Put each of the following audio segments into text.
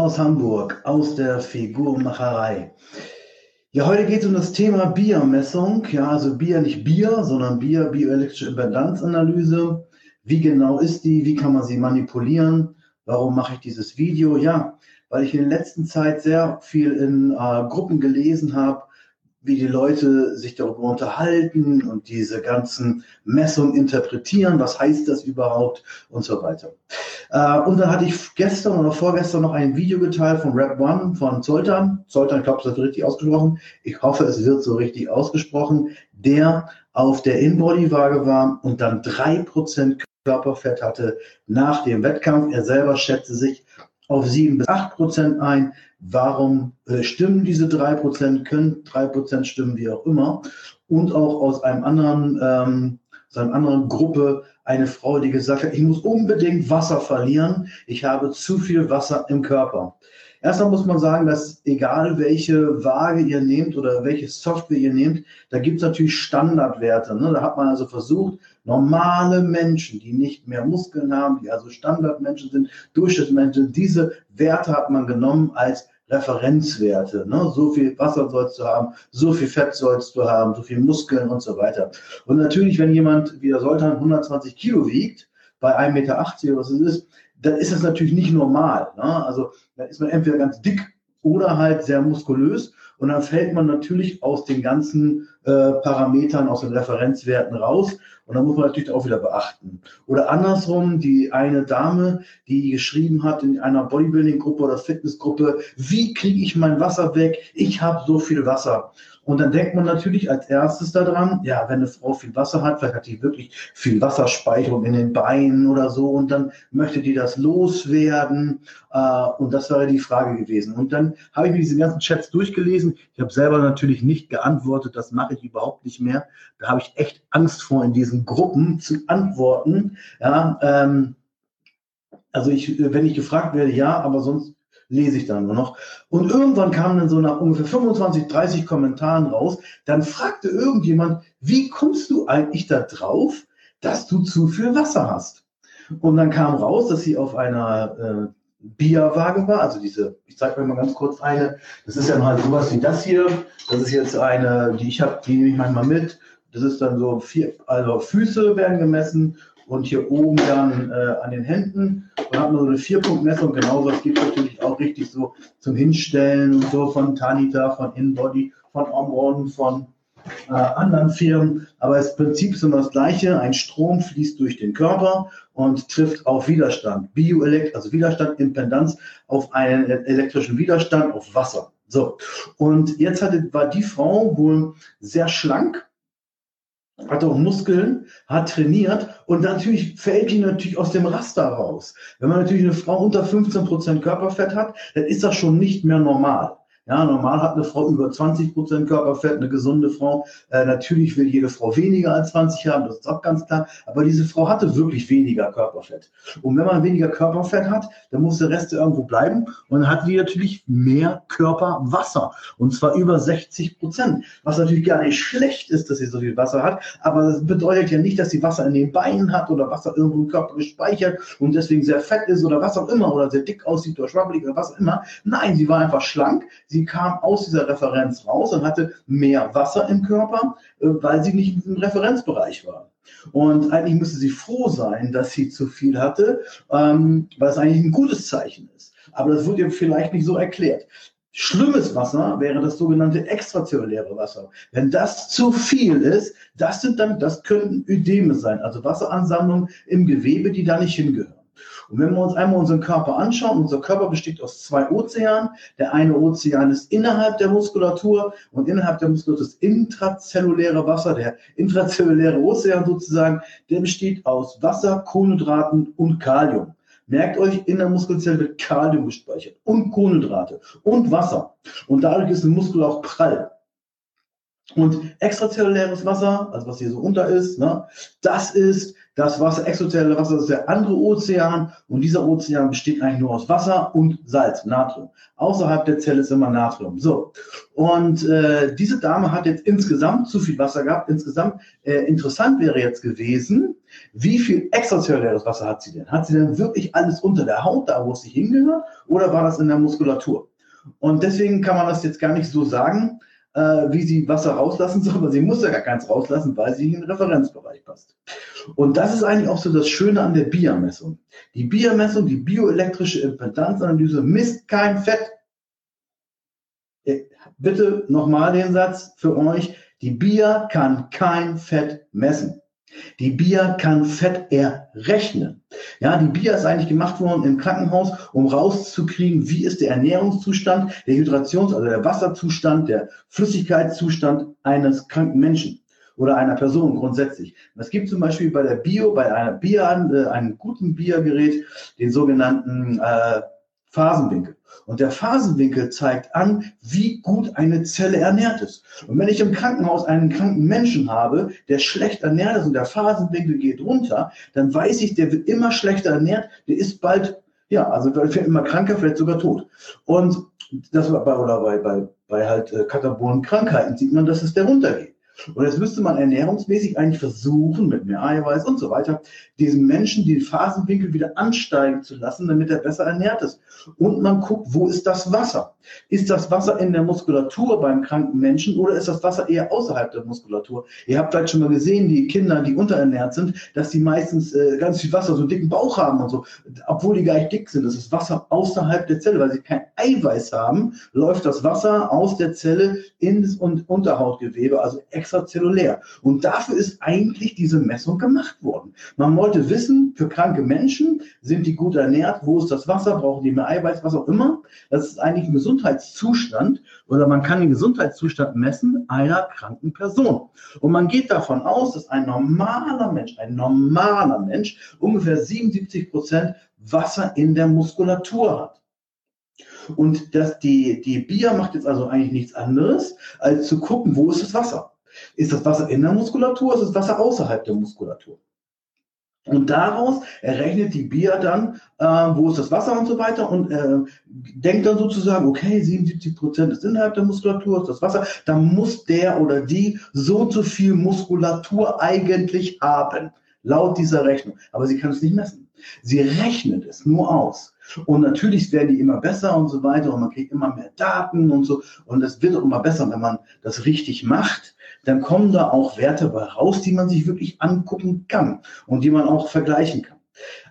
aus Hamburg, aus der Figurmacherei. Ja, heute geht es um das Thema Biermessung. Ja, also Bier nicht Bier, sondern Bier, bioelektrische Impedanzanalyse. Wie genau ist die? Wie kann man sie manipulieren? Warum mache ich dieses Video? Ja, weil ich in der letzten Zeit sehr viel in äh, Gruppen gelesen habe, wie die Leute sich darüber unterhalten und diese ganzen Messungen interpretieren, was heißt das überhaupt und so weiter. Äh, und dann hatte ich gestern oder vorgestern noch ein Video geteilt von Rap One von Zoltan. Zoltan, ich glaube, das wird richtig ausgesprochen. Ich hoffe, es wird so richtig ausgesprochen. Der auf der Inbody-Waage war und dann drei Prozent Körperfett hatte nach dem Wettkampf. Er selber schätzte sich auf sieben bis acht Prozent ein. Warum äh, stimmen diese drei Prozent? Können drei Prozent stimmen, wie auch immer? Und auch aus einem anderen, ähm, aus einer anderen Gruppe eine Frau, die gesagt hat, ich muss unbedingt Wasser verlieren. Ich habe zu viel Wasser im Körper. Erstmal muss man sagen, dass egal welche Waage ihr nehmt oder welche Software ihr nehmt, da gibt es natürlich Standardwerte. Ne? Da hat man also versucht, normale Menschen, die nicht mehr Muskeln haben, die also Standardmenschen sind, Durchschnittsmenschen, diese Werte hat man genommen als Referenzwerte. Ne? So viel Wasser sollst du haben, so viel Fett sollst du haben, so viel Muskeln und so weiter. Und natürlich, wenn jemand wie der Soltan 120 Kilo wiegt, bei 1,80 Meter, was es ist, dann ist das natürlich nicht normal. Ne? Also dann ist man entweder ganz dick oder halt sehr muskulös und dann fällt man natürlich aus den ganzen äh, Parametern, aus den Referenzwerten raus und dann muss man natürlich auch wieder beachten. Oder andersrum, die eine Dame, die geschrieben hat in einer Bodybuilding-Gruppe oder Fitnessgruppe, wie kriege ich mein Wasser weg? Ich habe so viel Wasser. Und dann denkt man natürlich als erstes daran, ja, wenn eine Frau viel Wasser hat, vielleicht hat die wirklich viel Wasserspeicherung in den Beinen oder so und dann möchte die das loswerden. Äh, und das wäre die Frage gewesen. Und dann habe ich mir diese ganzen Chats durchgelesen. Ich habe selber natürlich nicht geantwortet, das mache ich überhaupt nicht mehr. Da habe ich echt Angst vor, in diesen Gruppen zu antworten. Ja, ähm, also ich, wenn ich gefragt werde, ja, aber sonst lese ich dann nur noch. Und irgendwann kam dann so nach ungefähr 25, 30 Kommentaren raus, dann fragte irgendjemand, wie kommst du eigentlich da drauf, dass du zu viel Wasser hast? Und dann kam raus, dass sie auf einer äh, Bierwaage war, also diese, ich zeige euch mal ganz kurz eine, das ist ja halt sowas wie das hier, das ist jetzt eine, die ich habe, die nehme ich manchmal mit, das ist dann so vier, also Füße werden gemessen und hier oben dann äh, an den Händen. Und hat man so eine Vierpunktmessung, genauso das gibt es natürlich auch richtig so zum Hinstellen und so von Tanita, von Inbody, von Omron, von äh, anderen Firmen. Aber das Prinzip ist immer das gleiche. Ein Strom fließt durch den Körper und trifft auf Widerstand. Bioelekt, also Widerstand, Impedanz auf einen elektrischen Widerstand, auf Wasser. So. Und jetzt hatte, war die Frau wohl sehr schlank hat auch Muskeln, hat trainiert und natürlich fällt die natürlich aus dem Raster raus. Wenn man natürlich eine Frau unter 15 Prozent Körperfett hat, dann ist das schon nicht mehr normal. Ja, normal hat eine Frau über 20 Prozent Körperfett, eine gesunde Frau. Äh, natürlich will jede Frau weniger als 20 haben, das ist auch ganz klar. Aber diese Frau hatte wirklich weniger Körperfett. Und wenn man weniger Körperfett hat, dann muss der Rest irgendwo bleiben. Und dann hat die natürlich mehr Körperwasser. Und zwar über 60 Prozent. Was natürlich gar nicht schlecht ist, dass sie so viel Wasser hat. Aber das bedeutet ja nicht, dass sie Wasser in den Beinen hat oder Wasser irgendwo im Körper gespeichert und deswegen sehr fett ist oder was auch immer oder sehr dick aussieht oder schwabbelig oder was auch immer. Nein, sie war einfach schlank. Sie sie kam aus dieser Referenz raus und hatte mehr Wasser im Körper, äh, weil sie nicht diesem Referenzbereich war. Und eigentlich müsste sie froh sein, dass sie zu viel hatte, ähm, weil es eigentlich ein gutes Zeichen ist. Aber das wurde ihr vielleicht nicht so erklärt. Schlimmes Wasser wäre das sogenannte extrazelluläre Wasser. Wenn das zu viel ist, das sind dann, das könnten Ödeme sein, also Wasseransammlungen im Gewebe, die da nicht hingehören. Und wenn wir uns einmal unseren Körper anschauen, unser Körper besteht aus zwei Ozeanen. Der eine Ozean ist innerhalb der Muskulatur und innerhalb der Muskulatur ist intrazelluläre Wasser, der intrazelluläre Ozean sozusagen, der besteht aus Wasser, Kohlenhydraten und Kalium. Merkt euch, in der Muskelzelle wird Kalium gespeichert und Kohlenhydrate und Wasser. Und dadurch ist ein Muskel auch prall. Und extrazelluläres Wasser, also was hier so unter ist, ne, das ist das Wasser, extrazelluläre Wasser, ist der andere Ozean. Und dieser Ozean besteht eigentlich nur aus Wasser und Salz, Natrium. Außerhalb der Zelle ist immer Natrium. So. Und äh, diese Dame hat jetzt insgesamt zu viel Wasser gehabt. Insgesamt äh, interessant wäre jetzt gewesen, wie viel extrazelluläres Wasser hat sie denn? Hat sie denn wirklich alles unter der Haut, da wo es sich hingehört, oder war das in der Muskulatur? Und deswegen kann man das jetzt gar nicht so sagen äh, wie sie Wasser rauslassen soll, aber sie muss ja gar keins rauslassen, weil sie in den Referenzbereich passt. Und das ist eigentlich auch so das Schöne an der BIA-Messung. Die BIA-Messung, die bioelektrische Impedanzanalyse misst kein Fett. Äh, bitte nochmal den Satz für euch. Die BIA kann kein Fett messen. Die BIA kann Fett errechnen. Ja, die BIA ist eigentlich gemacht worden im Krankenhaus, um rauszukriegen, wie ist der Ernährungszustand, der Hydrations-, also der Wasserzustand, der Flüssigkeitszustand eines kranken Menschen oder einer Person grundsätzlich. Es gibt zum Beispiel bei der Bio, bei einer BIA, äh, einem guten BIA-Gerät, den sogenannten äh, Phasenwinkel. Und der Phasenwinkel zeigt an, wie gut eine Zelle ernährt ist. Und wenn ich im Krankenhaus einen kranken Menschen habe, der schlecht ernährt ist und der Phasenwinkel geht runter, dann weiß ich, der wird immer schlechter ernährt, der ist bald, ja, also wird immer kranker, vielleicht sogar tot. Und das war bei, oder bei, bei, bei halt äh, Krankheiten sieht man, dass es der runtergeht. Und jetzt müsste man ernährungsmäßig eigentlich versuchen, mit mehr Eiweiß und so weiter, diesem Menschen den Phasenwinkel wieder ansteigen zu lassen, damit er besser ernährt ist. Und man guckt, wo ist das Wasser? Ist das Wasser in der Muskulatur beim kranken Menschen oder ist das Wasser eher außerhalb der Muskulatur? Ihr habt vielleicht schon mal gesehen, die Kinder, die unterernährt sind, dass die meistens äh, ganz viel Wasser, so einen dicken Bauch haben und so, obwohl die gar nicht dick sind. Das ist Wasser außerhalb der Zelle, weil sie kein Eiweiß haben, läuft das Wasser aus der Zelle ins Unterhautgewebe, also extrazellulär. Und dafür ist eigentlich diese Messung gemacht worden. Man wollte wissen, für kranke Menschen, sind die gut ernährt, wo ist das Wasser, brauchen die mehr Eiweiß, was auch immer. Das ist eigentlich ein Gesundheitszustand oder man kann den Gesundheitszustand messen einer kranken Person. Und man geht davon aus, dass ein normaler Mensch, ein normaler Mensch ungefähr 77 Prozent Wasser in der Muskulatur hat. Und das, die, die BIA macht jetzt also eigentlich nichts anderes, als zu gucken, wo ist das Wasser? Ist das Wasser in der Muskulatur, ist das Wasser außerhalb der Muskulatur? Und daraus errechnet die BIA dann, äh, wo ist das Wasser und so weiter und äh, denkt dann sozusagen, okay, 77 Prozent ist innerhalb der Muskulatur, ist das Wasser, dann muss der oder die so zu viel Muskulatur eigentlich haben, laut dieser Rechnung. Aber sie kann es nicht messen. Sie rechnet es nur aus. Und natürlich werden die immer besser und so weiter und man kriegt immer mehr Daten und so. Und es wird auch immer besser, wenn man das richtig macht. Dann kommen da auch Werte bei raus, die man sich wirklich angucken kann und die man auch vergleichen kann.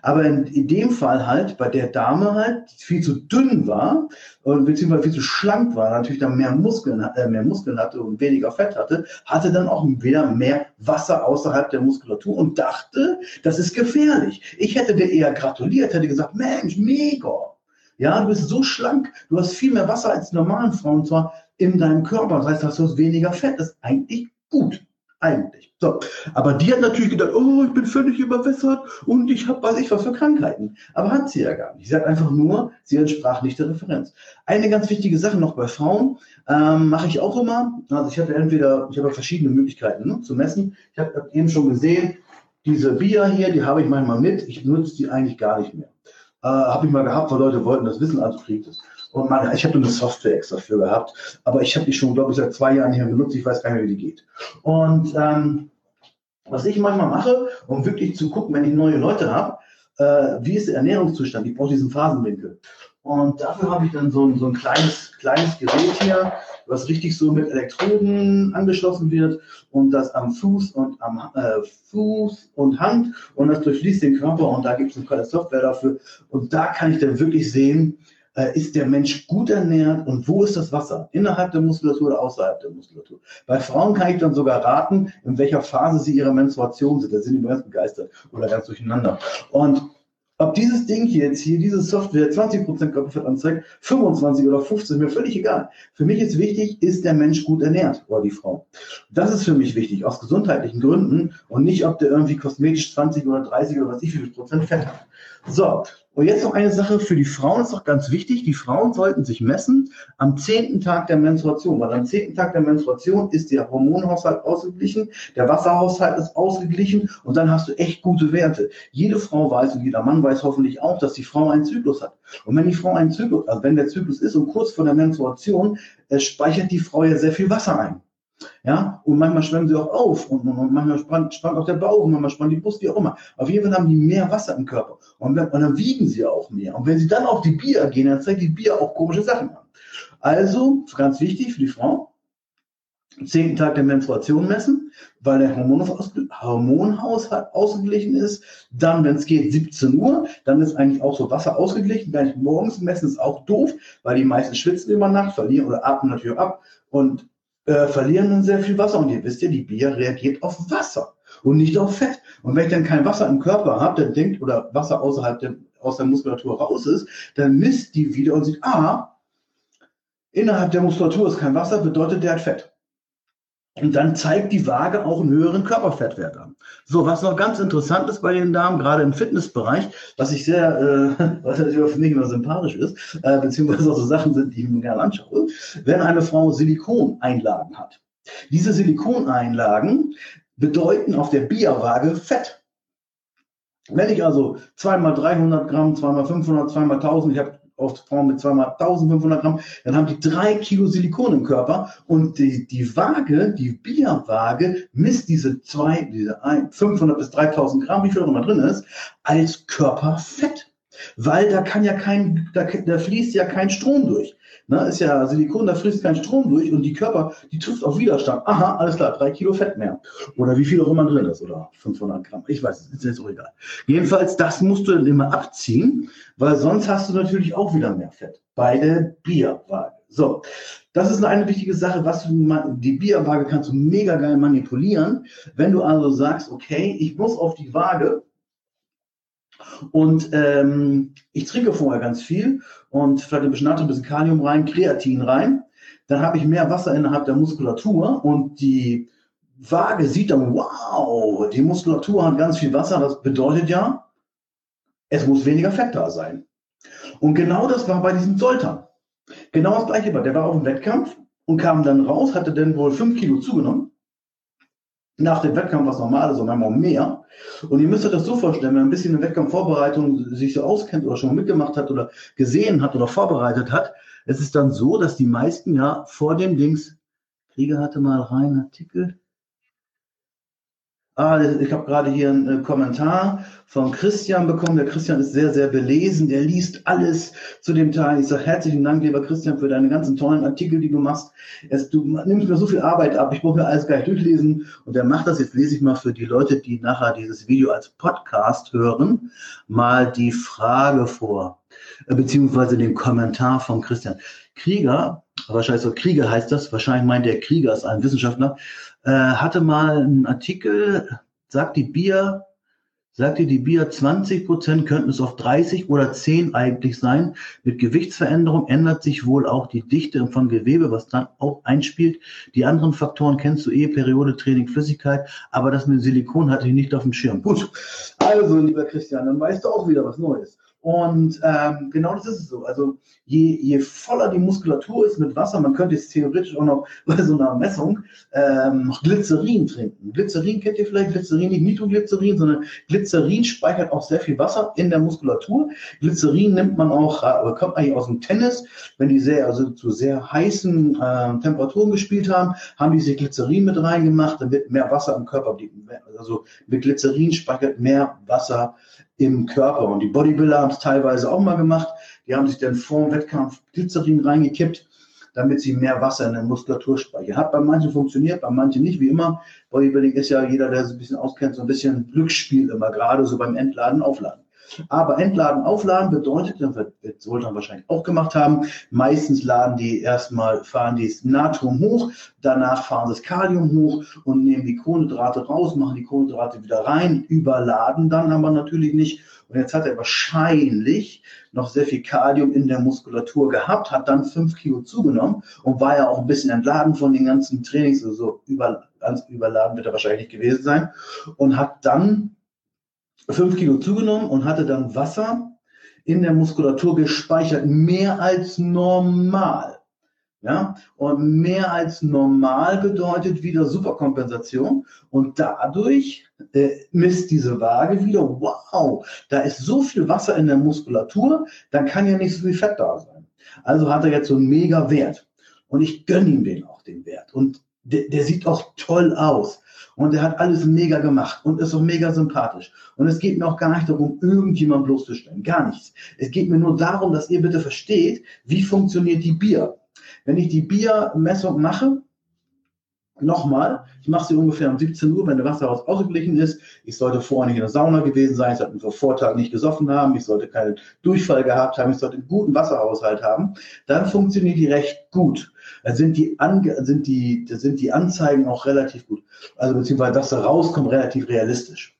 Aber in, in, dem Fall halt, bei der Dame halt, viel zu dünn war, beziehungsweise viel zu schlank war, natürlich dann mehr Muskeln, äh, mehr Muskeln hatte und weniger Fett hatte, hatte dann auch wieder mehr Wasser außerhalb der Muskulatur und dachte, das ist gefährlich. Ich hätte dir eher gratuliert, hätte gesagt, Mensch, mega. Ja, du bist so schlank, du hast viel mehr Wasser als normalen Frauen zwar in deinem Körper. Das heißt, du hast weniger Fett. Das ist eigentlich gut. Eigentlich. So. Aber die hat natürlich gedacht, oh, ich bin völlig überwässert und ich habe weiß ich was für Krankheiten. Aber hat sie ja gar nicht. Sie hat einfach nur, sie entsprach nicht der Referenz. Eine ganz wichtige Sache noch bei Frauen ähm, mache ich auch immer. Also ich habe entweder, ich habe verschiedene Möglichkeiten ne, zu messen. Ich habe eben schon gesehen, diese Bia hier, die habe ich manchmal mit. Ich nutze die eigentlich gar nicht mehr. Äh, habe ich mal gehabt, weil Leute wollten das wissen, also kriegt es. Und man, ich habe eine Software extra für gehabt, aber ich habe die schon, glaube ich, seit zwei Jahren hier benutzt. Ich weiß gar nicht wie die geht. Und ähm, was ich manchmal mache, um wirklich zu gucken, wenn ich neue Leute habe, äh, wie ist der Ernährungszustand? Ich brauche diesen Phasenwinkel. Und dafür habe ich dann so ein, so ein kleines, kleines Gerät hier, was richtig so mit Elektroden angeschlossen wird und das am Fuß und am äh, Fuß und Hand und das durchfließt den Körper und da gibt es eine Software dafür. Und da kann ich dann wirklich sehen, äh, ist der Mensch gut ernährt und wo ist das Wasser? Innerhalb der Muskulatur oder außerhalb der Muskulatur? Bei Frauen kann ich dann sogar raten, in welcher Phase sie ihrer Menstruation sind. Da sind die ganz begeistert oder ganz durcheinander. Und ob dieses Ding hier jetzt hier, diese Software 20% Körperfett anzeigt, 25 oder 15, mir völlig egal. Für mich ist wichtig, ist der Mensch gut ernährt oder die Frau. Das ist für mich wichtig, aus gesundheitlichen Gründen und nicht, ob der irgendwie kosmetisch 20 oder 30 oder was ich wie viel Prozent Fett hat. So, und jetzt noch eine Sache für die Frauen, ist auch ganz wichtig. Die Frauen sollten sich messen am zehnten Tag der Menstruation, weil am zehnten Tag der Menstruation ist der Hormonhaushalt ausgeglichen, der Wasserhaushalt ist ausgeglichen und dann hast du echt gute Werte. Jede Frau weiß und jeder Mann weiß hoffentlich auch, dass die Frau einen Zyklus hat. Und wenn die Frau einen Zyklus, also wenn der Zyklus ist und kurz vor der Menstruation, äh, speichert die Frau ja sehr viel Wasser ein. Ja, und manchmal schwemmen sie auch auf und, und, und manchmal spannt, spannt auch der Bauch und manchmal spannt die Brust, wie auch immer. Auf jeden Fall haben die mehr Wasser im Körper und, und dann wiegen sie auch mehr. Und wenn sie dann auf die Bier gehen, dann zeigt die Bier auch komische Sachen an. Also, ganz wichtig für die Frau, zehnten Tag der Menstruation messen, weil der Hormonhaushalt ausgeglichen ist. Dann, wenn es geht, 17 Uhr, dann ist eigentlich auch so Wasser ausgeglichen. Wenn ich morgens messen, ist auch doof, weil die meisten schwitzen über Nacht, verlieren oder atmen natürlich ab. Und äh, verlieren dann sehr viel Wasser. Und ihr wisst ja, die Bier reagiert auf Wasser und nicht auf Fett. Und wenn ich dann kein Wasser im Körper habe, dann denkt, oder Wasser außerhalb der, aus der Muskulatur raus ist, dann misst die wieder und sieht, ah, innerhalb der Muskulatur ist kein Wasser, bedeutet der hat Fett. Und dann zeigt die Waage auch einen höheren Körperfettwert an. So, was noch ganz interessant ist bei den Damen, gerade im Fitnessbereich, was ich sehr, äh, was natürlich für mich immer sympathisch ist, äh, beziehungsweise auch so Sachen sind, die ich mir gerne anschaue, wenn eine Frau Silikoneinlagen hat. Diese Silikoneinlagen bedeuten auf der Bierwaage Fett. Wenn ich also zweimal 300 Gramm, zweimal 500, zweimal 1000, ich habe oft Frauen mit zweimal 1500 Gramm, dann haben die drei Kilo Silikon im Körper und die, die Waage, die Bierwaage, misst diese zwei, diese 500 bis 3000 Gramm, wie viel auch immer drin ist, als Körperfett. Weil da kann ja kein, da, da fließt ja kein Strom durch. Ne, ist ja Silikon, da fließt kein Strom durch und die Körper, die trifft auf Widerstand. Aha, alles klar, drei Kilo Fett mehr. Oder wie viel auch immer drin ist, oder 500 Gramm. Ich weiß, ist jetzt auch egal. Jedenfalls, das musst du dann immer abziehen, weil sonst hast du natürlich auch wieder mehr Fett bei der Bierwaage. So, das ist eine wichtige Sache, was du, die Bierwaage kannst du mega geil manipulieren. Wenn du also sagst, okay, ich muss auf die Waage und ähm, ich trinke vorher ganz viel und vielleicht ein bisschen Natrium, ein bisschen Kalium rein, Kreatin rein. Dann habe ich mehr Wasser innerhalb der Muskulatur und die Waage sieht dann, wow, die Muskulatur hat ganz viel Wasser. Das bedeutet ja, es muss weniger Fett da sein. Und genau das war bei diesem Soltan. Genau das gleiche war. Der war auf dem Wettkampf und kam dann raus, hatte dann wohl fünf Kilo zugenommen nach dem Wettkampf was normal ist und manchmal mehr. Und ihr müsst euch das so vorstellen, wenn ein bisschen in Wettkampfvorbereitung sich so auskennt oder schon mal mitgemacht hat oder gesehen hat oder vorbereitet hat, es ist dann so, dass die meisten ja vor dem Dings, Krieger hatte mal rein Artikel, Ah, ich habe gerade hier einen äh, Kommentar von Christian bekommen. Der Christian ist sehr, sehr belesen. Der liest alles zu dem Teil. Ich sage herzlichen Dank, lieber Christian, für deine ganzen tollen Artikel, die du machst. Es, du nimmst mir so viel Arbeit ab. Ich brauche mir alles gleich durchlesen. Und er macht das. Jetzt lese ich mal für die Leute, die nachher dieses Video als Podcast hören, mal die Frage vor, beziehungsweise den Kommentar von Christian. Krieger, wahrscheinlich so Krieger heißt das, wahrscheinlich meint der Krieger ist ein Wissenschaftler, äh, hatte mal einen Artikel, sagt die Bier, sagte die Bier, 20 Prozent könnten es auf 30 oder 10 eigentlich sein. Mit Gewichtsveränderung ändert sich wohl auch die Dichte von Gewebe, was dann auch einspielt. Die anderen Faktoren kennst du eh, Periode, Training, Flüssigkeit, aber das mit Silikon hatte ich nicht auf dem Schirm. Gut, also lieber Christian, dann weißt du auch wieder was Neues. Und ähm, genau das ist es so. Also je, je voller die Muskulatur ist mit Wasser, man könnte jetzt theoretisch auch noch bei so einer Messung ähm, noch Glycerin trinken. Glycerin kennt ihr vielleicht, Glycerin nicht Nitroglycerin, sondern Glycerin speichert auch sehr viel Wasser in der Muskulatur. Glycerin nimmt man auch, äh, kommt eigentlich aus dem Tennis, wenn die sehr, also zu sehr heißen äh, Temperaturen gespielt haben, haben die sich Glycerin mit reingemacht, damit mehr Wasser im Körper. Also mit Glycerin speichert mehr Wasser im Körper. Und die Bodybuilder haben es teilweise auch mal gemacht. Die haben sich dann vor dem Wettkampf Glycerin reingekippt, damit sie mehr Wasser in der Muskulatur speichern. Hat bei manchen funktioniert, bei manchen nicht, wie immer. Bodybuilding ist ja jeder, der sich ein bisschen auskennt, so ein bisschen Glücksspiel immer, gerade so beim Entladen, Aufladen. Aber entladen, aufladen bedeutet, das wird Sultan wahrscheinlich auch gemacht haben, meistens laden die erstmal, fahren die das Natrium hoch, danach fahren das Kalium hoch und nehmen die Kohlenhydrate raus, machen die Kohlenhydrate wieder rein, überladen dann aber natürlich nicht. Und jetzt hat er wahrscheinlich noch sehr viel Kalium in der Muskulatur gehabt, hat dann fünf Kilo zugenommen und war ja auch ein bisschen entladen von den ganzen Trainings, also über, ganz überladen wird er wahrscheinlich gewesen sein und hat dann fünf Kilo zugenommen und hatte dann Wasser in der Muskulatur gespeichert, mehr als normal. Ja, und mehr als normal bedeutet wieder Superkompensation. Und dadurch äh, misst diese Waage wieder, wow, da ist so viel Wasser in der Muskulatur, dann kann ja nicht so viel Fett da sein. Also hat er jetzt so einen mega Wert. Und ich gönne ihm den auch, den Wert. Und der, der sieht auch toll aus. Und er hat alles mega gemacht und ist auch mega sympathisch. Und es geht mir auch gar nicht darum, irgendjemand bloßzustellen. Gar nichts. Es geht mir nur darum, dass ihr bitte versteht, wie funktioniert die Bier. Wenn ich die Biermessung mache, nochmal, ich mache sie ungefähr um 17 Uhr, wenn der Wasserhaus ausgeglichen ist. Ich sollte vorher nicht in der Sauna gewesen sein, ich sollte vor Vortag nicht gesoffen haben, ich sollte keinen Durchfall gehabt haben, ich sollte einen guten Wasserhaushalt haben. Dann funktioniert die recht gut. Dann sind die, Ange sind die, sind die Anzeigen auch relativ gut. Also beziehungsweise das da rauskommt relativ realistisch.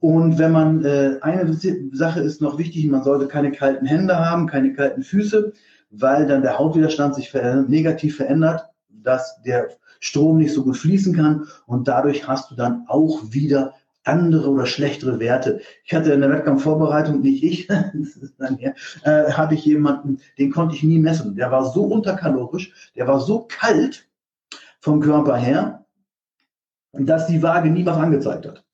Und wenn man, äh, eine Sache ist noch wichtig, man sollte keine kalten Hände haben, keine kalten Füße weil dann der Hautwiderstand sich ver negativ verändert, dass der Strom nicht so gut fließen kann und dadurch hast du dann auch wieder andere oder schlechtere Werte. Ich hatte in der Wettkampfvorbereitung, nicht ich, äh, hatte ich jemanden, den konnte ich nie messen. Der war so unterkalorisch, der war so kalt vom Körper her, dass die Waage nie was angezeigt hat,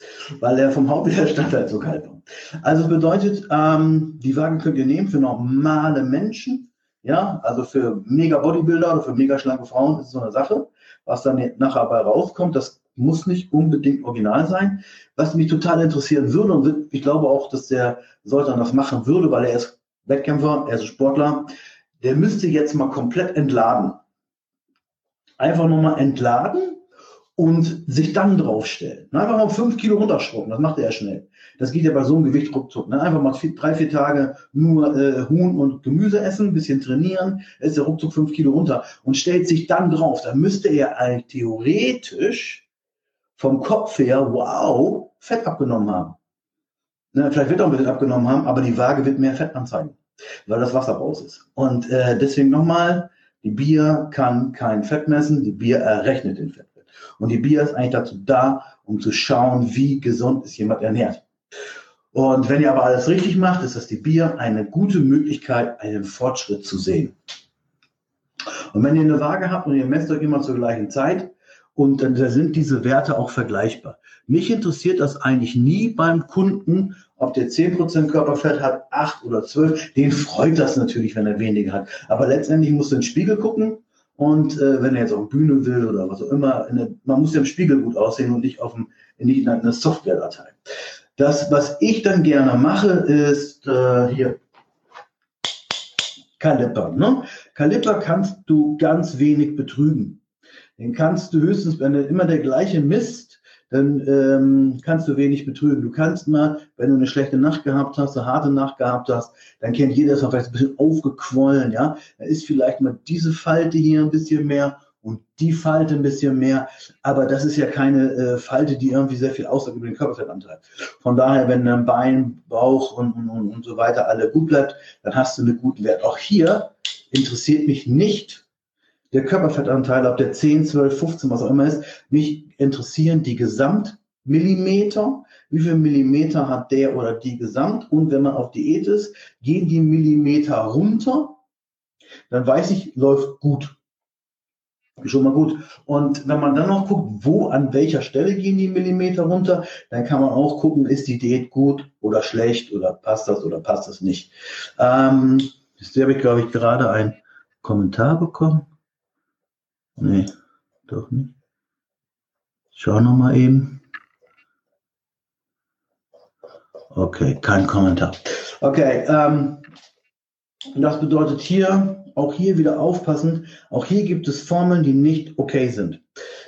weil er vom Hautwiderstand halt so kalt war. Also bedeutet, ähm, die Waage könnt ihr nehmen für normale Menschen, ja, also für mega Bodybuilder oder für mega schlanke Frauen ist so eine Sache. Was dann nachher dabei rauskommt, das muss nicht unbedingt original sein. Was mich total interessieren würde, und ich glaube auch, dass der Soltan das machen würde, weil er ist Wettkämpfer, er ist Sportler, der müsste jetzt mal komplett entladen. Einfach nochmal entladen und sich dann draufstellen. Einfach mal fünf Kilo runterschrubben, das macht er schnell. Das geht ja bei so einem Gewicht ruckzuck. Ne? Einfach mal vier, drei, vier Tage nur äh, Huhn und Gemüse essen, bisschen trainieren, ist der ruckzuck fünf Kilo runter und stellt sich dann drauf. Dann müsste er theoretisch vom Kopf her, wow, Fett abgenommen haben. Ne? Vielleicht wird er ein bisschen abgenommen haben, aber die Waage wird mehr Fett anzeigen, weil das Wasser raus ist. Und äh, deswegen nochmal, die Bier kann kein Fett messen, die Bier errechnet den Fett. Und die Bier ist eigentlich dazu da, um zu schauen, wie gesund ist jemand ernährt. Und wenn ihr aber alles richtig macht, ist das die Bier eine gute Möglichkeit, einen Fortschritt zu sehen. Und wenn ihr eine Waage habt und ihr messt euch immer zur gleichen Zeit, und dann sind diese Werte auch vergleichbar. Mich interessiert das eigentlich nie beim Kunden, ob der 10% Körperfett hat, 8 oder 12. Den freut das natürlich, wenn er weniger hat. Aber letztendlich musst du in den Spiegel gucken und äh, wenn er jetzt auf Bühne will oder was auch immer, eine, man muss ja im Spiegel gut aussehen und nicht auf dem, nicht in einer Software-Datei. Das, was ich dann gerne mache, ist äh, hier Kaliper. Ne? Kaliper kannst du ganz wenig betrügen. Den kannst du höchstens, wenn er immer der gleiche misst, dann ähm, kannst du wenig betrügen. Du kannst mal, wenn du eine schlechte Nacht gehabt hast, eine harte Nacht gehabt hast, dann kennt jeder, das vielleicht ein bisschen aufgequollen, ja. Da ist vielleicht mal diese Falte hier ein bisschen mehr und die Falte ein bisschen mehr, aber das ist ja keine äh, Falte, die irgendwie sehr viel aussagt über den Körperfettanteil. Von daher, wenn dein Bein, Bauch und, und, und so weiter alle gut bleibt, dann hast du einen guten Wert. Auch hier interessiert mich nicht, der Körperfettanteil, ob der 10, 12, 15, was auch immer ist, mich interessieren die Gesamtmillimeter. Wie viel Millimeter hat der oder die Gesamt? Und wenn man auf Diät ist, gehen die Millimeter runter, dann weiß ich, läuft gut. Schon mal gut. Und wenn man dann noch guckt, wo, an welcher Stelle gehen die Millimeter runter, dann kann man auch gucken, ist die Diät gut oder schlecht oder passt das oder passt das nicht. Ähm, jetzt habe ich, glaube ich, gerade einen Kommentar bekommen. Nee, doch nicht. Schau noch mal eben. Okay, kein Kommentar. Okay, ähm, das bedeutet hier, auch hier wieder aufpassen, auch hier gibt es Formeln, die nicht okay sind.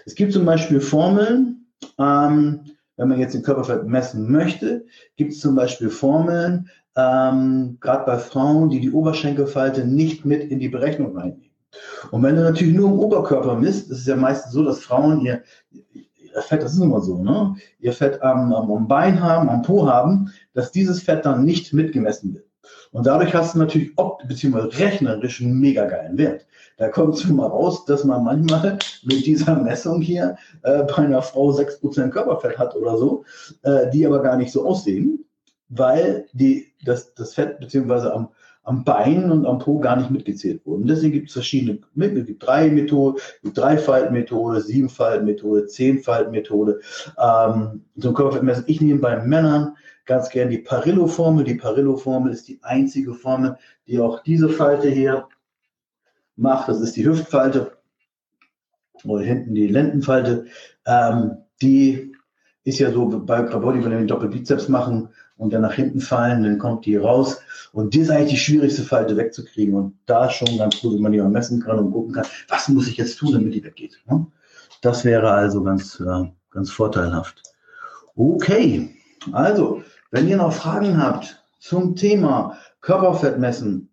Es gibt zum Beispiel Formeln, ähm, wenn man jetzt den Körperfett messen möchte, gibt es zum Beispiel Formeln, ähm, gerade bei Frauen, die die Oberschenkelfalte nicht mit in die Berechnung reinnehmen. Und wenn du natürlich nur im Oberkörper misst, ist es ja meistens so, dass Frauen ihr, ihr Fett, das ist immer so, ne? ihr Fett am, am Bein haben, am Po haben, dass dieses Fett dann nicht mitgemessen wird. Und dadurch hast du natürlich opt bzw. rechnerisch einen mega geilen Wert. Da kommt es mal raus, dass man manchmal mit dieser Messung hier äh, bei einer Frau 6% Körperfett hat oder so, äh, die aber gar nicht so aussehen. weil die, das, das Fett beziehungsweise am, am Bein und am Po gar nicht mitgezählt wurden. Deswegen gibt es verschiedene, es gibt drei Methoden, die Dreifaltmethode, Siebenfaltmethode, Zehnfaltmethode. Ähm, so ein Körperfettmesser. Ich nehme bei Männern ganz gern die Parillo-Formel. Die Parillo-Formel ist die einzige Formel, die auch diese Falte hier macht. Das ist die Hüftfalte oder hinten die Lendenfalte. Ähm, die ist ja so bei Body, wenn wir den Doppelbizeps machen, und dann nach hinten fallen, dann kommt die raus. Und die ist eigentlich die schwierigste Falte wegzukriegen. Und da schon ganz gut, wenn man die mal messen kann und gucken kann, was muss ich jetzt tun, damit die weggeht. Ne? Das wäre also ganz, ganz vorteilhaft. Okay, also, wenn ihr noch Fragen habt zum Thema Körperfett messen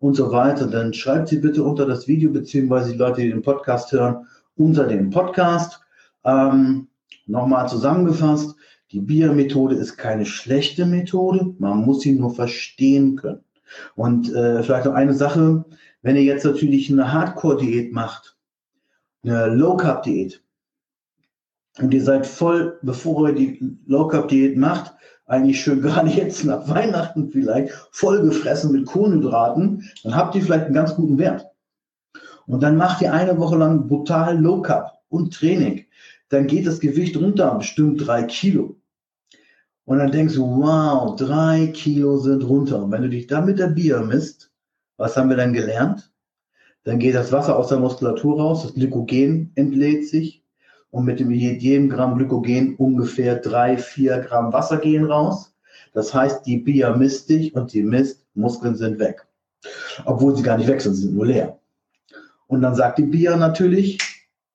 und so weiter, dann schreibt sie bitte unter das Video, beziehungsweise die Leute, die den Podcast hören, unter dem Podcast. Ähm, Nochmal zusammengefasst, die BIA-Methode ist keine schlechte Methode, man muss sie nur verstehen können. Und äh, vielleicht noch eine Sache, wenn ihr jetzt natürlich eine Hardcore-Diät macht, eine Low-Carb-Diät, und ihr seid voll, bevor ihr die Low-Carb-Diät macht, eigentlich schön gerade jetzt nach Weihnachten vielleicht, voll gefressen mit Kohlenhydraten, dann habt ihr vielleicht einen ganz guten Wert. Und dann macht ihr eine Woche lang brutal Low-Carb und Training. Dann geht das Gewicht runter, bestimmt drei Kilo. Und dann denkst du, wow, drei Kilo sind runter. Und wenn du dich dann mit der Bier misst, was haben wir dann gelernt? Dann geht das Wasser aus der Muskulatur raus, das Glykogen entlädt sich und mit dem jedem Gramm Glykogen ungefähr drei, vier Gramm Wasser gehen raus. Das heißt, die Bier misst dich und die misst, Muskeln sind weg. Obwohl sie gar nicht weg sind, sie sind nur leer. Und dann sagt die Bier natürlich,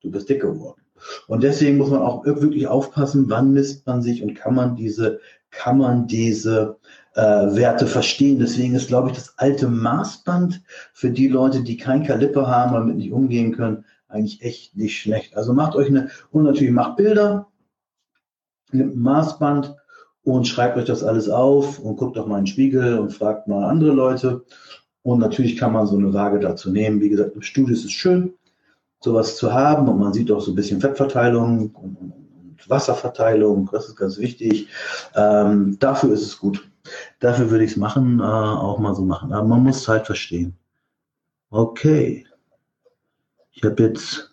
du bist dick geworden. Und deswegen muss man auch wirklich aufpassen, wann misst man sich und kann man diese, kann man diese äh, Werte verstehen. Deswegen ist, glaube ich, das alte Maßband für die Leute, die kein Kaliper haben, damit nicht umgehen können, eigentlich echt nicht schlecht. Also macht euch eine, und natürlich macht Bilder, nimmt ein Maßband und schreibt euch das alles auf und guckt auch mal in den Spiegel und fragt mal andere Leute. Und natürlich kann man so eine Waage dazu nehmen. Wie gesagt, im Studio ist es schön sowas zu haben. Und man sieht auch so ein bisschen Fettverteilung und, und Wasserverteilung. Das ist ganz wichtig. Ähm, dafür ist es gut. Dafür würde ich es machen, äh, auch mal so machen. Aber man muss Zeit verstehen. Okay. Ich habe jetzt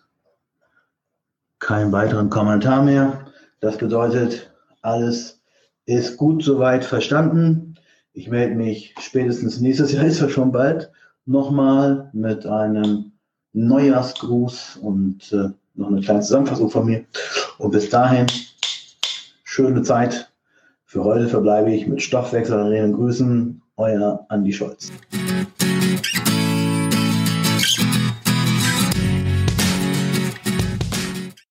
keinen weiteren Kommentar mehr. Das bedeutet, alles ist gut soweit verstanden. Ich melde mich spätestens nächstes Jahr, ist ja schon bald, nochmal mit einem Neujahrsgruß und äh, noch eine kleine Zusammenfassung von mir. Und bis dahin, schöne Zeit. Für heute verbleibe ich mit Stoffwechselarenen Grüßen. Euer Andi Scholz.